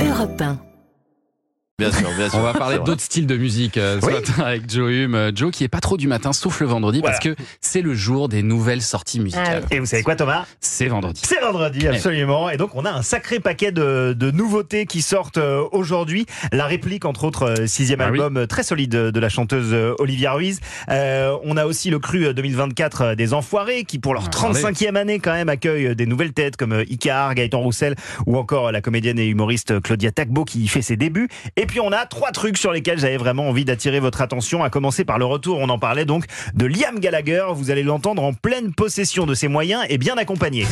Europe 1. Bien sûr, bien sûr. On va parler d'autres styles de musique euh, ce Oui. matin avec Joe Hume. Euh, Joe qui est pas trop du matin, sauf le vendredi, parce que c'est le jour des nouvelles sorties musicales. Et vous savez quoi, Thomas? C'est vendredi. C'est vendredi, absolument. Et donc, on a un sacré paquet de, de nouveautés qui sortent euh, aujourd'hui. La réplique, entre autres, euh, sixième Ah album très solide de la chanteuse Olivia Ruiz. Euh, on a aussi le cru euh, 2024 euh, des Enfoirés, qui pour leur Ah, 35e année, quand même, accueille des nouvelles têtes comme Icar, Gaëtan Roussel ou encore la comédienne et humoriste Claudia Tagbo qui y fait ses débuts. Et puis, on a trois trucs sur lesquels j'avais vraiment envie d'attirer votre attention, à commencer par le retour, on en parlait donc, de Liam Gallagher. Vous allez l'entendre en pleine possession de ses moyens et bien accompagné.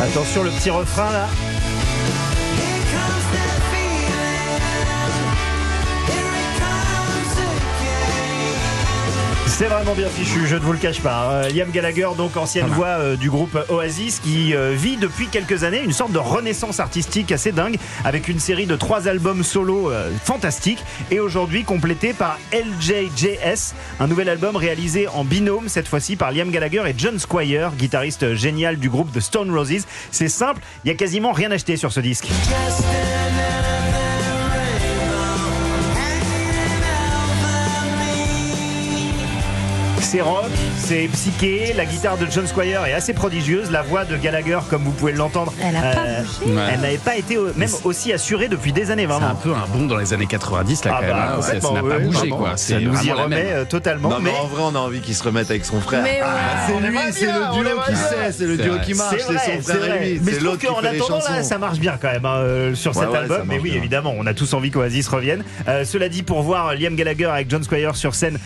Attention le petit refrain là. C'est vraiment bien fichu, je ne vous le cache pas. Euh, Liam Gallagher, donc ancienne voix euh, du groupe Oasis, qui euh, vit depuis quelques années une sorte de renaissance artistique assez dingue, avec une série de trois albums solo euh, fantastiques, et aujourd'hui complété par LJJS, un nouvel album réalisé en binôme, cette fois-ci par Liam Gallagher et John Squire, guitariste génial du groupe The Stone Roses. C'est simple, il y a quasiment rien acheté sur ce disque. Just C'est rock, c'est psyché, la guitare de John Squire est assez prodigieuse, la voix de Gallagher, comme vous pouvez l'entendre, Elle pas euh, n'avait pas été même aussi assurée depuis des années C'est un peu un bond dans les années 90 là Ah quand même. bah, hein. Ça- ça n'a pas oui, bougé vraiment. quoi. Ça nous y remet même. euh, totalement. Non, mais mais en vrai, on a envie qu'il se remette avec son frère. Mais Ah, c'est lui, c'est le duo qui sait, c'est le duo qui marche, c'est son frère et lui. Mais l'autre les attendant là, ça marche bien quand même hein, euh, sur cet album. Mais oui, évidemment, on a tous envie qu'Oasis revienne. Cela dit, pour voir Liam Gallagher avec John Squire sur scène,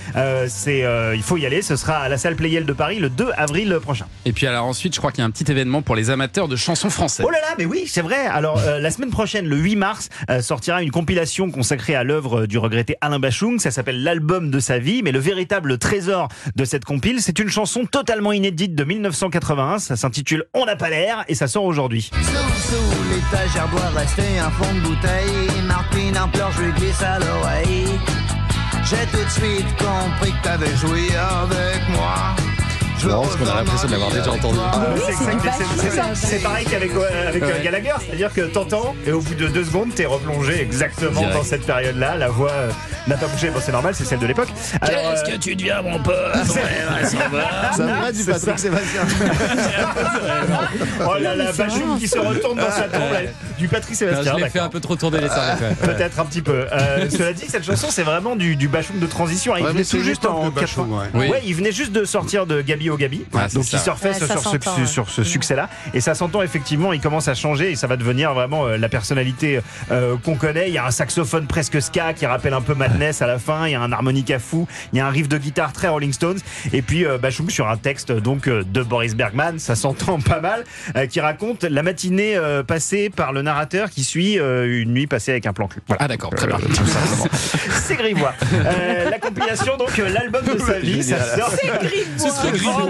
c'est il faut y aller. Ce sera à la salle Playel de Paris le 2 avril prochain. Et puis alors ensuite, je crois qu'il y a un petit événement pour les amateurs de chansons françaises. Oh là là, mais oui, c'est vrai. Alors euh, la semaine prochaine, le 8 mars, euh, sortira une compilation consacrée à l'œuvre du regretté Alain Bachung. Ça s'appelle l'album de sa vie, mais le véritable trésor de cette compile, c'est une chanson totalement inédite de 1981. Ça s'intitule On n'a pas l'air et ça sort aujourd'hui. Sous, sous l'étagère doit rester un fond de bouteille. Martine en pleurs, je lui glisse à l'oreille. J'ai tout de suite compris que t'avais joué avec moi. Je parce qu'on a l'impression de l'avoir déjà entendu. Oui, c'est pareil qu'avec euh, avec euh, Ouais. Gallagher, c'est-à-dire que t'entends et au bout de deux secondes, t'es replongé exactement Direct. dans cette période-là. La voix euh, n'a pas bougé, bon c'est normal, c'est celle de l'époque. Alors, euh, tu deviens mon pote Ça me va du Patrick Sébastien. oh là là, qui se retourne dans sa tombe, du Patrick Je Sébastien. l'ai fait un peu trop tourner les cerveaux. ouais. Peut-être un petit peu. Cela dit, cette chanson, c'est vraiment du, Bachung de transition. Il venait tout juste en de Bachung, 80. ouais. Il venait juste de sortir de Gabi au Gabi. Ah, c'est donc ça. il surfait Ouais, sur, ce, s'entend, ouais. sur ce succès-là. Et ça s'entend effectivement, il commence à changer et ça va devenir vraiment euh, la personnalité euh, qu'on connaît. Il y a un saxophone presque ska qui rappelle un peu Madness à la fin. Il y a un harmonica fou. Il y a un riff de guitare très Rolling Stones. Et puis euh, Bachung sur un texte donc euh, de Boris Bergman, ça s'entend pas mal, euh, qui raconte la matinée euh, passée par le narrateur qui suit euh, une nuit passée avec un plan cul. Voilà. Ah d'accord, très bien. C'est grivois. Euh, la compilation, donc euh, l'album de sa vie, ça sort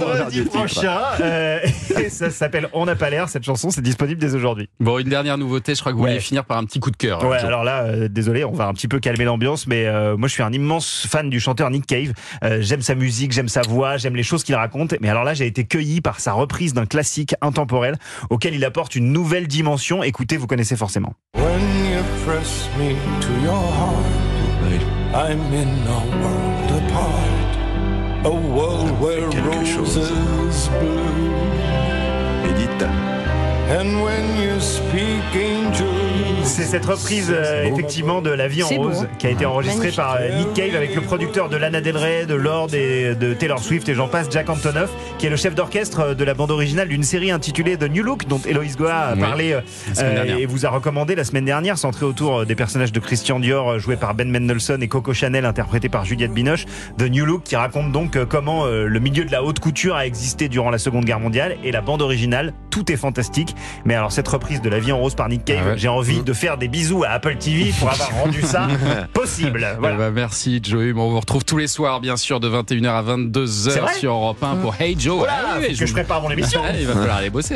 vendredi prochain. Euh, et ça s'appelle On n'a pas l'air. Cette chanson, c'est disponible dès aujourd'hui. Bon, une dernière nouveauté, je crois que vous Ouais. voulez finir par un petit coup de cœur. Ouais, Joe. alors là, euh, désolé, on va un petit peu calmer l'ambiance, mais euh, moi je suis un immense fan du chanteur Nick Cave. J'aime sa musique, j'aime sa voix, j'aime les choses qu'il raconte. Mais alors là, j'ai été cueilli par sa reprise d'un classique intemporel auquel il apporte une nouvelle dimension. Écoutez, vous connaissez forcément. When you press me to your heart, I'm in a world apart. A world where roses bloom. Edith. And when you speak, angels. C'est cette reprise euh, effectivement de La vie en beau, rose hein. qui a été enregistrée Magnifique. par euh, Nick Cave avec le producteur de Lana Del Rey, de Lord et de Taylor Swift et j'en passe, Jack Antonoff, qui est le chef d'orchestre euh, de la bande originale d'une série intitulée The New Look dont Héloïse Goa a Oui, parlé euh, dernière. et vous a recommandé la semaine dernière, centré autour euh, des personnages de Christian Dior euh, joué par Ben Mendelsohn et Coco Chanel interprété par Juliette Binoche. The New Look qui raconte donc euh, comment euh, le milieu de la haute couture a existé durant la Seconde Guerre mondiale et la bande originale, tout est fantastique. Mais alors cette reprise de La vie en rose par Nick Cave, Ah ouais. j'ai envie de faire des bisous à Apple TV pour avoir rendu ça possible. Eh ben, merci Joe Hume. On vous retrouve tous les soirs, bien sûr, de 21h à C'est 22h vrai sur Europe 1 pour Hey Joe. Voilà, Ah oui, que je vous- prépare mon émission. Il va falloir aller bosser.